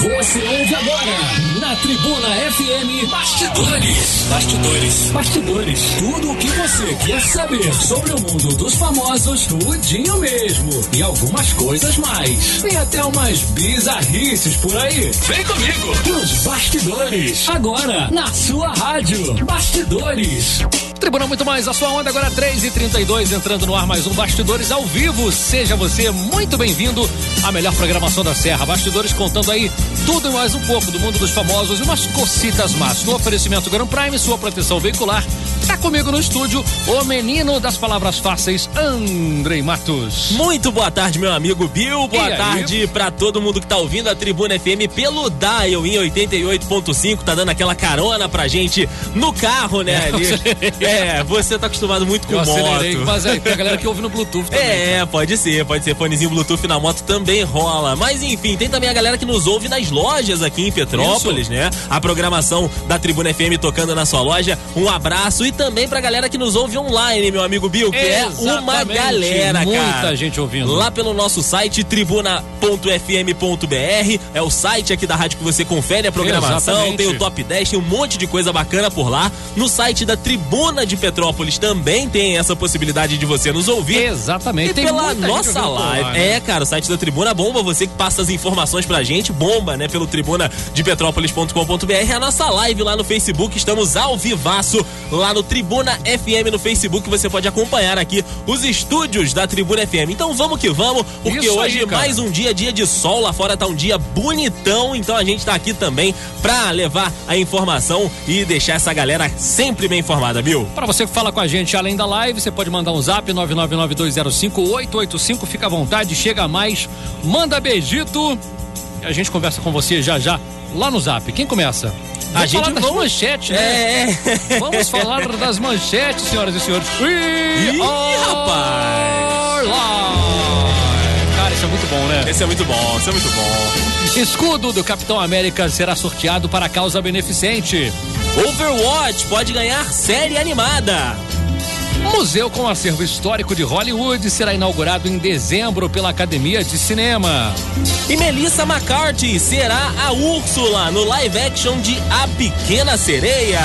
Você ouve agora na Tribuna FM Bastidores. Bastidores. Bastidores. Tudo o que você quer saber sobre o mundo dos famosos, tudinho mesmo. E algumas coisas mais. Tem até umas bizarrices por aí. Vem comigo. Nos Bastidores. Agora, na sua rádio. Bastidores. Tribuna Muito Mais, a sua onda agora 3h32, entrando no ar mais um Bastidores ao vivo. Seja você muito bem-vindo à melhor programação da Serra. Bastidores contando aí tudo e mais um pouco do mundo dos famosos e umas cocitas más. No oferecimento Grand Prime, sua proteção veicular. Tá comigo no estúdio o menino das palavras fáceis, Andrei Matos. Muito boa tarde, meu amigo Bill. Boa E tarde pra todo mundo que tá ouvindo a Tribuna FM pelo Dial em 88.5. Tá dando aquela carona pra gente no carro, né? Ali. É, você tá acostumado muito com Eu acelerei, moto. mas é, tem a galera que ouve no Bluetooth também. É, pode ser, pode ser. Fonezinho Bluetooth na moto também rola. Mas enfim, tem também a galera que nos ouve nas lojas aqui em Petrópolis, né? A programação da Tribuna FM tocando na sua loja. Um abraço e também pra galera que nos ouve online, meu amigo Bill, que é uma Exatamente. galera, Muita cara. gente ouvindo. Lá pelo nosso site tribuna.fm.br, é o site aqui da rádio que você confere a programação, Exatamente. tem o top 10, tem um monte de coisa bacana por lá. No site da Tribuna de Petrópolis também tem essa possibilidade de você nos ouvir. Exatamente. E Tem pela muita nossa live. lá, né? É, cara, o site da Tribuna bomba, você que passa as informações pra gente, bomba, né? Pelo tribuna de petrópolis.com.br. É a nossa live lá no Facebook, estamos ao vivaço lá no Tribuna FM no Facebook. Você pode acompanhar aqui os estúdios da Tribuna FM. Então vamos que vamos, porque Isso aí, hoje cara. mais um dia, dia de sol. Lá fora tá um dia bonitão, então a gente tá aqui também pra levar a informação e deixar essa galera sempre bem informada, viu? Para você que fala com a gente além da live, você pode mandar um zap 999205885. Fica à vontade, chega mais, manda beijito. E a gente conversa com você já já lá no zap. Quem começa? A Vamos gente falar das vamos- manchetes, né? É. Vamos falar das manchetes, senhoras e senhores. Ih, rapaz. Cara, isso é muito bom, né? Esse é muito bom, esse é muito bom. Escudo do Capitão América será sorteado para causa beneficente. Overwatch pode ganhar série animada. Museu com acervo histórico de Hollywood será inaugurado em dezembro pela Academia de Cinema. E Melissa McCarthy será a Úrsula no live action de A Pequena Sereia.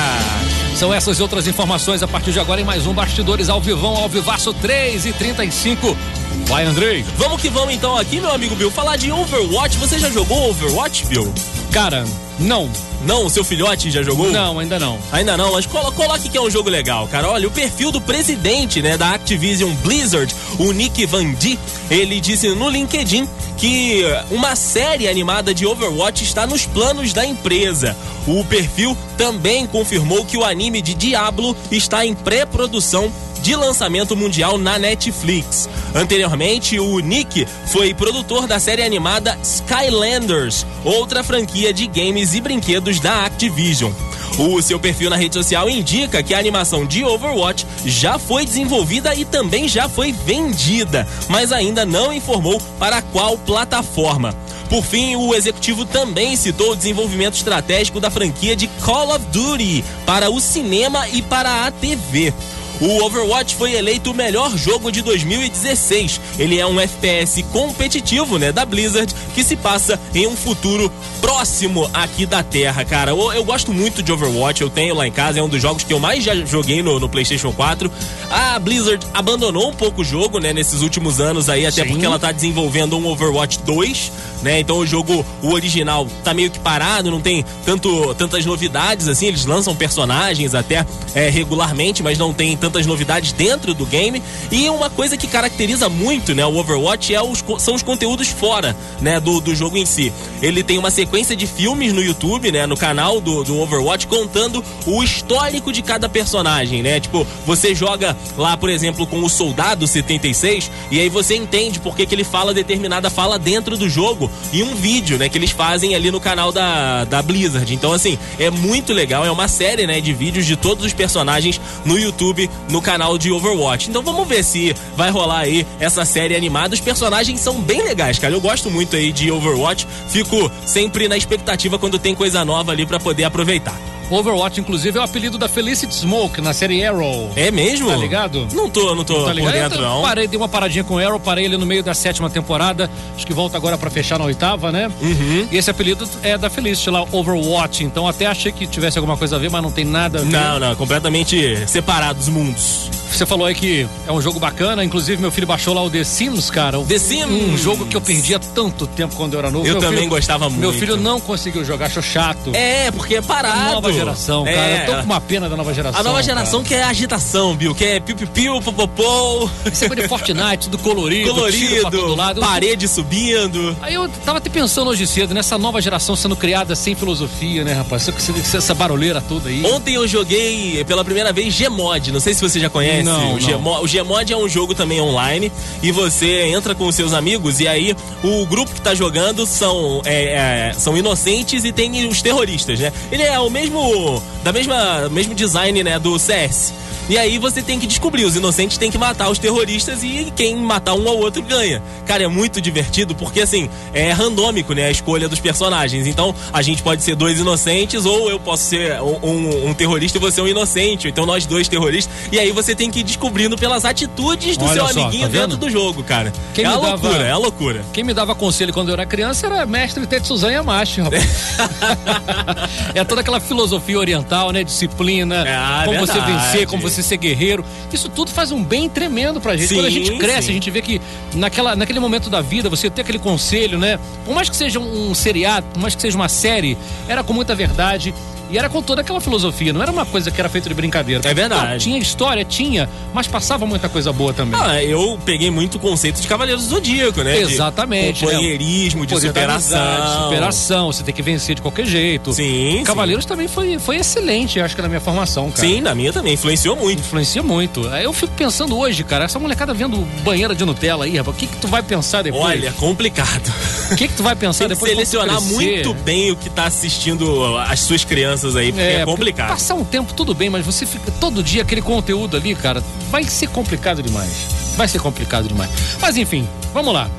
São essas e outras informações a partir de agora em mais um Bastidores ao Vivão, ao Vivaço 3 e 35. Vai, Andrei. Vamos que vamos então aqui, meu amigo Bill, falar de Overwatch. Você já jogou Overwatch, Bill? Cara, não, Não, seu filhote já jogou? não, ainda não. Ainda não, mas colo coloque que é um jogo legal, cara. Olha, o perfil do presidente, né, da Activision Blizzard, o Nick Van D, ele disse no LinkedIn que uma série animada de Overwatch está nos planos da empresa. O perfil também confirmou que o anime de Diablo está em pré-produção de lançamento mundial na Netflix. Anteriormente, o Nick foi produtor da série animada Skylanders, outra franquia de games e brinquedos da Activision. O seu perfil na rede social indica que a animação de Overwatch já foi desenvolvida e também já foi vendida, mas ainda não informou para qual plataforma. Por fim, o executivo também citou o desenvolvimento estratégico da franquia de Call of Duty para o cinema e para a TV. O Overwatch foi eleito o melhor jogo de 2016. Ele é um FPS competitivo, né, da Blizzard, que se passa em um futuro próximo aqui da Terra, cara. Eu, eu gosto muito de Overwatch, eu tenho lá em casa, é um dos jogos que eu mais já joguei no, no PlayStation 4. A Blizzard abandonou um pouco o jogo, né, nesses últimos anos aí, até Sim. porque ela tá desenvolvendo um Overwatch 2, né? Então o jogo, o original, tá meio que parado, não tem tanto, tantas novidades assim. Eles lançam personagens até é, regularmente, mas não tem tantas novidades dentro do game. E uma coisa que caracteriza muito, né, o Overwatch é os, são os conteúdos fora, né, do, do jogo em si. Ele tem uma sequência de filmes no YouTube, né, no canal do, do Overwatch, contando o histórico de cada personagem, né? Tipo, você joga lá, por exemplo, com o Soldado 76, e aí você entende por que, que ele fala determinada fala dentro do jogo em um vídeo, né, que eles fazem ali no canal da, da Blizzard. Então, assim, é muito legal, é uma série, né, de vídeos de todos os personagens no YouTube, no canal de Overwatch. Então vamos ver se vai rolar aí essa série animada. Os personagens são bem legais, cara. Eu gosto muito aí de Overwatch. Fico sempre na expectativa quando tem coisa nova ali pra poder aproveitar. Overwatch, inclusive, é o apelido da Felicity Smoke na série Arrow. É mesmo? Tá ligado? Não tô, não tô Tá ligado? por dentro, não. Parei, dei uma paradinha com o Arrow, parei ele no meio da sétima temporada. Acho que volta agora pra fechar na oitava, né? Uhum. E esse apelido é da Felicity lá, Overwatch. Então até achei que tivesse alguma coisa a ver, mas não tem nada a ver. Não, não, completamente separados os mundos. Você falou aí que é um jogo bacana, inclusive meu filho baixou lá o The Sims, cara. O- The Sims. Um jogo que eu perdia tanto tempo quando eu era novo. Eu Meu também filho- gostava Meu muito. filho não conseguiu jogar, achou chato. É, porque é parado. Nova geração, cara. É. Eu tô com uma pena da nova geração. A nova geração cara. que é agitação, Bill, que é piu-piu-piu, popopou, Esse coisa de Fortnite, do colorido, tiro pra todo colorido, lado. parede subindo. Aí eu tava até pensando hoje cedo, nessa nova geração sendo criada sem filosofia, né, rapaz? Essa barulheira toda aí. Ontem eu joguei pela primeira vez Gmod, não sei se você já conhece. Não, o, Gmo- o Gmod é um jogo também online e você entra com os seus amigos e aí o grupo que tá jogando são, é, é, são inocentes e tem os terroristas, né? Ele é o mesmo, da mesma, mesmo design, né, do CS. E aí você tem que descobrir, os inocentes têm que matar os terroristas e quem matar um ao outro ganha. Cara, é muito divertido porque assim, é randômico, né, a escolha dos personagens. Então, a gente pode ser dois inocentes ou eu posso ser um, um- um terrorista e você um inocente, então nós dois terroristas. E aí você tem que ir descobrindo pelas atitudes do Olha seu só, amiguinho tá dentro do jogo, cara. Quem é a dava- loucura, é a loucura. Quem me dava conselho quando eu era criança era mestre Tetsuzan Yamashi, rapaz. é toda aquela filosofia oriental, né? Disciplina, Ah, como você verdade. vencer, como você ser guerreiro. Isso tudo faz um bem tremendo pra gente. Sim, Quando a gente cresce, sim. a gente vê que naquela, naquele momento da vida, você ter aquele conselho, né? Por mais que seja um seriado, por mais que seja uma série, era com muita verdade. E era com toda aquela filosofia, não era uma coisa que era feita de brincadeira. É verdade. Não, tinha história, tinha, mas passava muita coisa boa também. Ah, eu peguei muito o conceito de Cavaleiros do Zodíaco, né? De Exatamente, né? companheirismo, de superação. amizade, de superação, você tem que vencer de qualquer jeito. Sim, Cavaleiros também foi, foi excelente, acho que na minha formação, cara. Sim, na minha também, influenciou muito. Influencia muito. Eu fico pensando hoje, cara, essa molecada vendo banheira de Nutella aí, rapaz, o que que tu vai pensar depois? Olha, complicado. o que que tu vai pensar depois selecionar muito bem o que tá assistindo as suas crianças aí, porque é, porque complicado. Passar um tempo tudo bem, mas você fica todo dia aquele conteúdo ali, cara, vai ser complicado demais. Vai ser complicado demais. Mas enfim, vamos lá.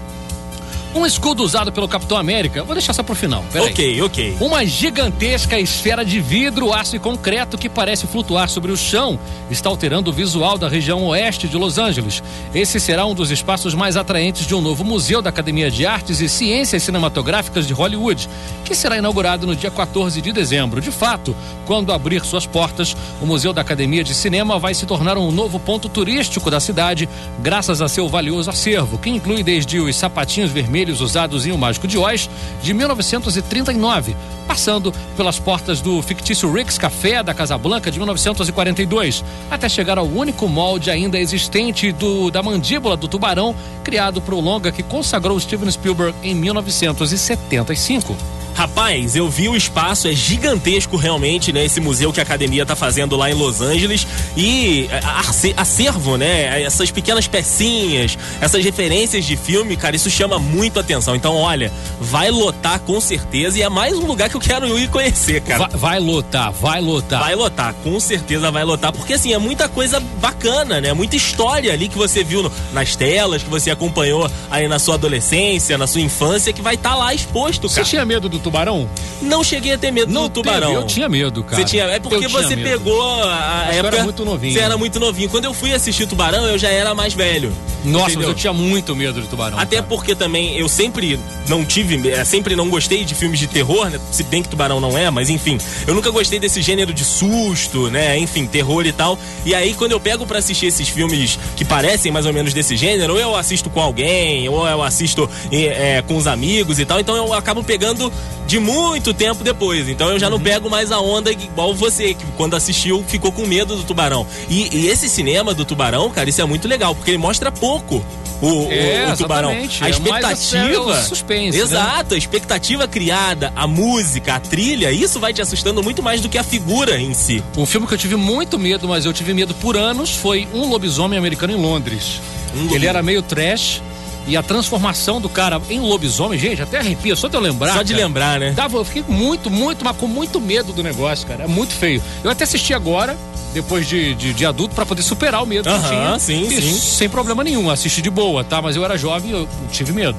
Um escudo usado pelo Capitão América, vou deixar só pro final. Peraí. Ok, ok. Uma gigantesca esfera de vidro, aço e concreto que parece flutuar sobre o chão está alterando o visual da região oeste de Los Angeles. Esse será um dos espaços mais atraentes de um novo museu da Academia de Artes e Ciências Cinematográficas de Hollywood, que será inaugurado no dia 14 de dezembro. De fato, quando abrir suas portas, o Museu da Academia de Cinema vai se tornar um novo ponto turístico da cidade, graças a seu valioso acervo, que inclui desde os sapatinhos vermelhos usados em O Mágico de Oz, de 1939, passando pelas portas do fictício Rick's Café da Casa Blanca de 1942, até chegar ao único molde ainda existente do da mandíbula do tubarão, criado para o longa que consagrou Steven Spielberg em 1975. Rapaz, eu vi o espaço, é gigantesco realmente, né? Esse museu que a academia tá fazendo lá em Los Angeles. E é, acervo, né? Essas pequenas pecinhas, essas referências de filme, cara, isso chama muito atenção. Então, olha, vai lotar com certeza. E é mais um lugar que eu quero ir conhecer, cara. Vai, vai lotar, vai lotar. Vai lotar, com certeza vai lotar, porque assim, é muita coisa bacana, né? Muita história ali que você viu no- nas telas, que você acompanhou aí na sua adolescência, na sua infância, que vai estar lá exposto, Você cara. tinha medo do tubarão? Não cheguei a ter medo do tubarão. teve, Eu tinha medo, cara. Você tinha, é porque você medo. pegou a Mas eu época. era muito novinho. Você era muito novinho. Quando eu fui assistir Tubarão, eu já era mais velho. Nossa, mas entendeu? eu tinha muito medo de tubarão. Até cara. porque também eu sempre não tive, é, sempre não gostei de filmes de terror, né? Se bem que Tubarão não é, mas enfim, eu nunca gostei desse gênero de susto, né? Enfim, terror e tal. E aí quando eu pego pra assistir esses filmes que parecem mais ou menos desse gênero, ou eu assisto com alguém, ou eu assisto é, com os amigos e tal, então eu acabo pegando de muito tempo depois. Então eu já Uhum. não pego mais a onda igual você, que quando assistiu ficou com medo do tubarão. E, e esse cinema do tubarão, cara, isso é muito legal, porque ele mostra pouco. O, o- É, o tubarão. exatamente. A É a- expectativa. é o suspense, né? Exato, a expectativa criada, a música, a trilha, isso vai te assustando muito mais do que a figura em si. Um filme que eu tive muito medo, mas eu tive medo por anos, foi Um Lobisomem Americano em Londres. Um Ele era meio trash e a transformação do cara em lobisomem, gente, até arrepia, só de eu lembrar. Só de cara. lembrar, né? Dava, eu fiquei muito, muito, mas com muito medo do negócio, cara. É muito feio. Eu até assisti agora, depois de, de, de adulto, pra poder superar o medo que eu tinha. sim, E sim. Sem problema nenhum, assisti de boa, tá? Mas eu era jovem e eu tive medo.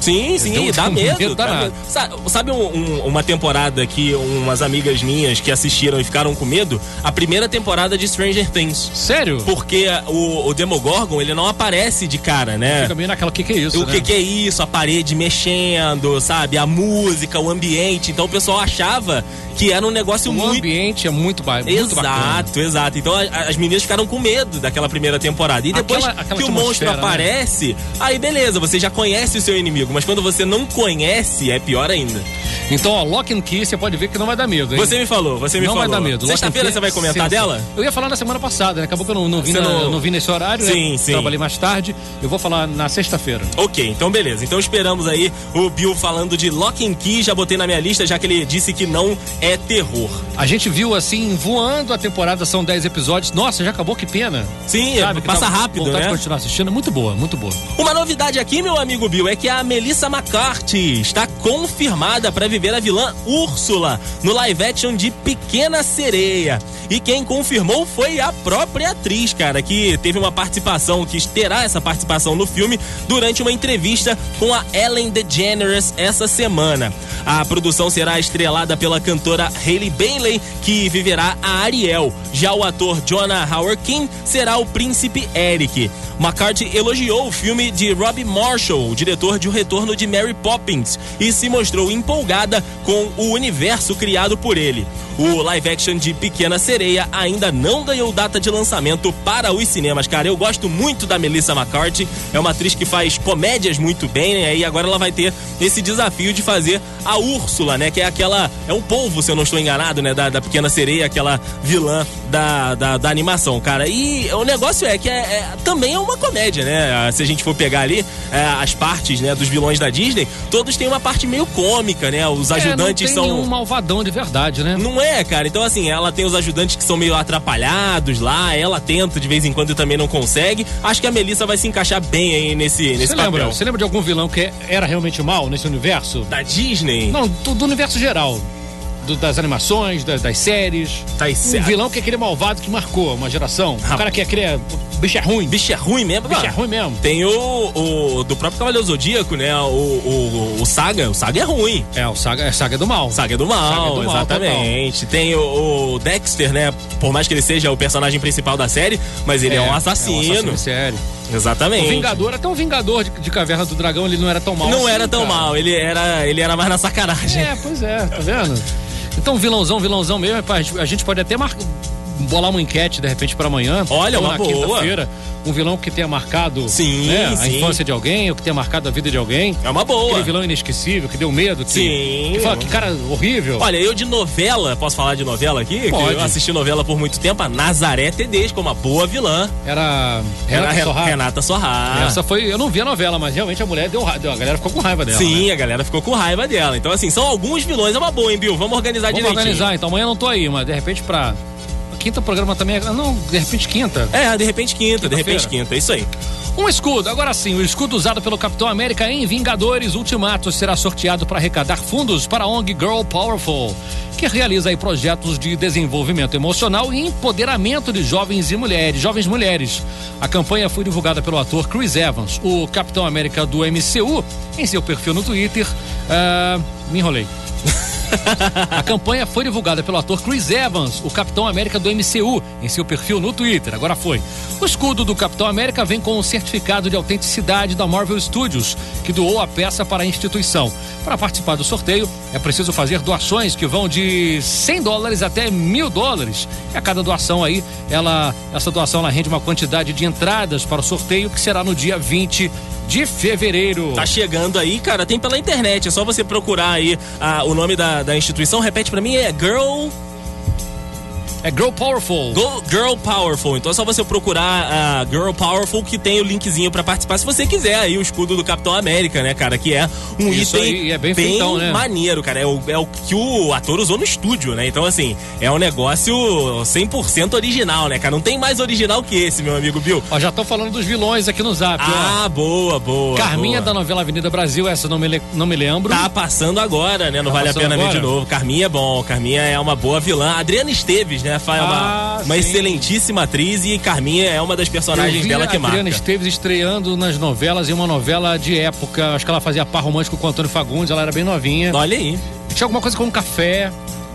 Sim, sim, Deu- dá medo. medo dá danado. medo. Sa- Sabe, um- um- uma temporada que umas amigas minhas que assistiram e ficaram com medo? A primeira temporada de Stranger Things. Sério? Porque o, o Demogorgon, ele não aparece de cara, né? Fica meio naquela, o que que é isso, O né? que, que é isso? A parede mexendo, sabe? A música, o ambiente. Então o pessoal achava que era um negócio O muito. ambiente é muito, ba muito bacana. Exato, exato. Então a- as meninas ficaram com medo daquela primeira temporada. E depois Aquela- aquela que o monstro né? aparece, aí beleza, você já conhece o seu inimigo. Mas quando você não conhece, é pior ainda. Então, ó, Lock and Key, você pode ver que não vai dar medo, hein? Você me falou, você me não falou. vai dar medo. Sexta-feira você vai é comentar sensacional. dela? Eu ia falar na semana passada, né? Acabou que eu não, não, vi, Você na- não- não nesse horário, Sim, né? sim. Trabalhei mais tarde. Eu vou falar na sexta-feira. Ok, então beleza. Então esperamos aí o Bill falando de Lock and Key. Já botei na minha lista, já que ele disse que não é terror. A gente viu, assim, voando a temporada, são 10 episódios. Nossa, já acabou, que pena. Sim, Sabe, que passa dá rápido, vontade né? de continuar assistindo. Muito boa, muito boa. Uma novidade aqui, meu amigo Bill, é que a Melissa McCarthy está confirmada para viver a vilã Úrsula no live action de Pequena Sereia. E quem confirmou foi a própria atriz, cara, que teve uma participação, que terá essa participação no filme durante uma entrevista com a Ellen DeGeneres essa semana. A produção será estrelada pela cantora Hailey Bailey, que viverá a Ariel. Já o ator Jonah Howard King será o príncipe Eric. McCarthy elogiou o filme de Robbie Marshall, o diretor de O Retorno de Mary Poppins, e se mostrou empolgada com o universo criado por ele. O live action de Pequena Sereia ainda não ganhou data de lançamento para os cinemas, cara. Eu gosto muito da Melissa McCarthy, é uma atriz que faz comédias muito bem, né? E agora ela vai ter esse desafio de fazer a Úrsula, né? Que é aquela. É um polvo, se eu não estou enganado, né? Da, da Pequena Sereia, aquela vilã da, da, da animação, cara. E o negócio é que é, é- também é uma comédia, né? Se a gente for pegar ali é, as partes né, dos vilões da Disney, todos têm uma parte meio cômica, né? Os ajudantes é, não tem são. nenhum malvadão de verdade, né? Não é, cara. Então, assim, ela tem os ajudantes que são meio atrapalhados lá, ela tenta de vez em quando e também não consegue. Acho que a Melissa vai se encaixar bem aí nesse, nesse Você papel. lembra, você lembra de algum vilão que era realmente mal nesse universo? Da Disney? Não, do, do universo geral. Do- das animações, das, das séries. Tá Um vilão que é aquele malvado que marcou uma geração. O cara que é aquele. é- bicho é ruim. Bicho é ruim mesmo? Bicho é ruim mesmo. Tem o, o do próprio Cavaleiro Zodíaco, né? O, o, o Saga. O Saga é ruim. É, o Saga, é Saga do Mal. Saga é do mal, Saga é do mal, exatamente. Tem o, o Dexter, né? Por mais que ele seja o personagem principal da série, mas ele é, um assassino. É um assassino em série. Exatamente. O Vingador, até o Vingador de, de Caverna do Dragão, ele não era tão mal Não assim, era tão cara. mal, ele era, ele era mais na sacanagem. É, pois é, tá vendo? Então, vilãozão, vilãozão mesmo, rapaz, a gente pode até mar... bolar uma enquete, de repente, pra amanhã. Olha, uma na boa. quinta-feira. Um vilão que tenha marcado Sim, né, a sim. infância de alguém, ou que tenha marcado a vida de alguém. É uma boa. Aquele vilão inesquecível, que deu medo, que, Sim. que fala que cara horrível. Olha, eu de novela, posso falar de novela aqui? Que Pode. eu assisti novela por muito tempo, a Nazaré Tedesco, uma boa vilã. Era Era Renata Re- Sorra. Renata Sorra. Essa foi, eu não vi a novela, mas realmente a mulher deu, a galera ficou com raiva dela. Sim, né? a galera ficou com raiva dela. Então, assim, são alguns vilões. É uma boa, hein, Bill? Vamos organizar Vamos direitinho. organizar, então amanhã eu não tô aí, mas de repente pra quinta programa também, é- não, de repente quinta. É, de repente quinta, de repente quinta. É isso aí. Um escudo, agora sim, o escudo usado pelo Capitão América em Vingadores Ultimato será sorteado para arrecadar fundos para a ONG Girl Powerful, que realiza aí projetos de desenvolvimento emocional e empoderamento de jovens e mulheres, jovens mulheres. A campanha foi divulgada pelo ator Chris Evans, o Capitão América do MCU, em seu perfil no Twitter. Ah, me enrolei. A campanha foi divulgada pelo ator Chris Evans, o Capitão América do MCU, em seu perfil no Twitter. Agora foi. O escudo do Capitão América vem com um certificado de autenticidade da Marvel Studios, que doou a peça para a instituição. Para participar do sorteio, é preciso fazer doações que vão de 100 dólares até mil dólares. E a cada doação aí, ela, essa doação ela rende uma quantidade de entradas para o sorteio, que será no dia 20 de fevereiro. Tá chegando aí, cara, tem pela internet. É só você procurar aí ah, o nome da, da instituição. Repete pra mim, é Girl É Girl Powerful. Go- Girl Powerful. Então é só você procurar a Girl Powerful que tem o linkzinho pra participar. Se você quiser aí o escudo do Capitão América, né, cara? Que é um Isso item é bem feitão, né? maneiro, cara. É o, é o que o ator usou no estúdio, né? Então, assim, é um negócio 100% original, né, cara? Não tem mais original que esse, meu amigo Bill. Ó, já estão falando dos vilões aqui no zap, ó. Ah, boa, boa. Carminha boa. da novela Avenida Brasil, essa não me, não me lembro. Tá passando agora, né? Não Tá vale a pena ver agora? de novo. Carminha é bom. Carminha é uma boa vilã. Adriana Esteves, né? Né? Faz uma, Ah, uma sim. excelentíssima atriz e Carminha é uma das personagens dela a que Adriana marca. Esteves estreando nas novelas, em uma novela de época. Acho que ela fazia par romântico com o Antônio Fagundes, ela era bem novinha. Olha aí. Tinha alguma coisa com um café.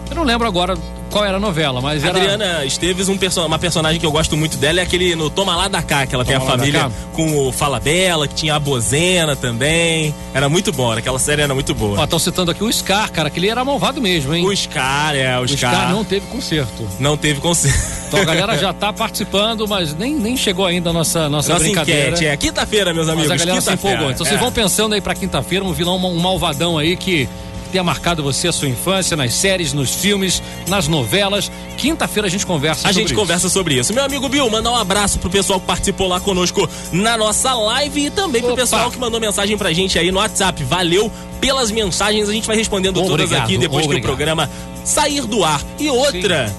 Eu não lembro agora qual era a novela, mas era. Adriana Esteves, um perso uma personagem que eu gosto muito dela é aquele no Toma Lá da Cá, que ela tem a Toma Lá da família com o Fala Bela, que tinha a Bozena também. Era muito bom, aquela série era muito boa. Ó, estão citando aqui o Scar, cara, que ele era malvado mesmo, hein? O Scar, é, o o Scar, Scar não teve conserto. não teve conselho. Então a galera já tá participando, mas nem, nem chegou ainda a nossa, nossa, Nossa brincadeira. enquete é quinta-feira, meus Mas amigos. a galera se empolgou. Então vocês É. vão pensando aí pra quinta-feira, um vilão, um malvadão aí que tenha marcado você a sua infância, nas séries, nos filmes, nas novelas. Quinta-feira a gente conversa A sobre gente isso. conversa sobre isso. Meu amigo Bill, mandar um abraço pro pessoal que participou lá conosco na nossa live e também pro Opa. pessoal que mandou mensagem pra gente aí no WhatsApp. Valeu pelas mensagens, a gente vai respondendo todas Obrigado, aqui depois que obrigado. o programa sair do ar. E outra.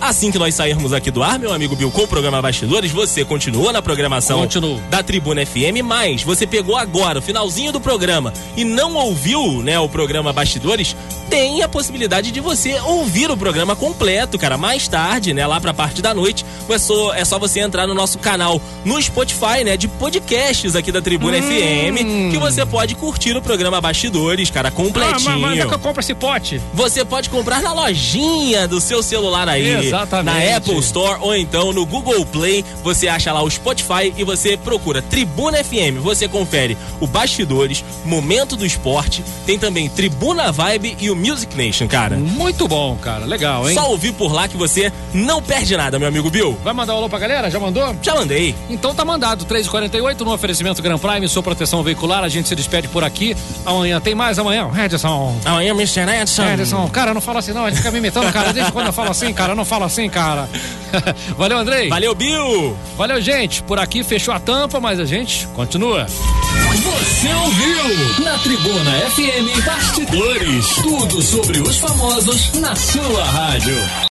Assim que nós sairmos aqui do ar, meu amigo Bill, com o programa Bastidores, você continua na programação Continuo. da Tribuna FM, mas você pegou agora o finalzinho do programa e não ouviu, né, o programa Bastidores, tem a possibilidade de você ouvir o programa completo, cara, mais tarde, né, lá pra parte da noite. É só, é só você entrar no nosso canal no Spotify, né, de podcasts aqui da Tribuna Hum. FM, que você pode curtir o programa Bastidores, cara, Ah, completinho. mas, mas é que eu compro esse pote? Você pode comprar na lojinha do seu celular aí. Exatamente. Na Apple Store ou então no Google Play. Você acha lá o Spotify e você procura Tribuna FM. Você confere o Bastidores, Momento do Esporte. Tem também Tribuna Vibe e o Music Nation, cara. Muito bom, cara. Legal, hein? Só ouvir por lá que você não perde nada, meu amigo Bill. Vai mandar um alô pra galera? Já mandou? Já mandei. Então tá mandado, 3h48 no oferecimento Gran Prime, sua proteção veicular. A gente se despede por aqui. Amanhã tem mais amanhã. Edson. Amanhã, Mr. Edson. Edson, cara, não fala assim não, a gente fica me imitando, cara. Desde quando eu falo assim, cara, não fala assim, cara. Valeu, Andrei. Valeu, Bill. Valeu, gente. Por aqui fechou a tampa, mas a gente continua. Você ouviu na Tribuna FM Bastidores. Tudo sobre os famosos na sua rádio.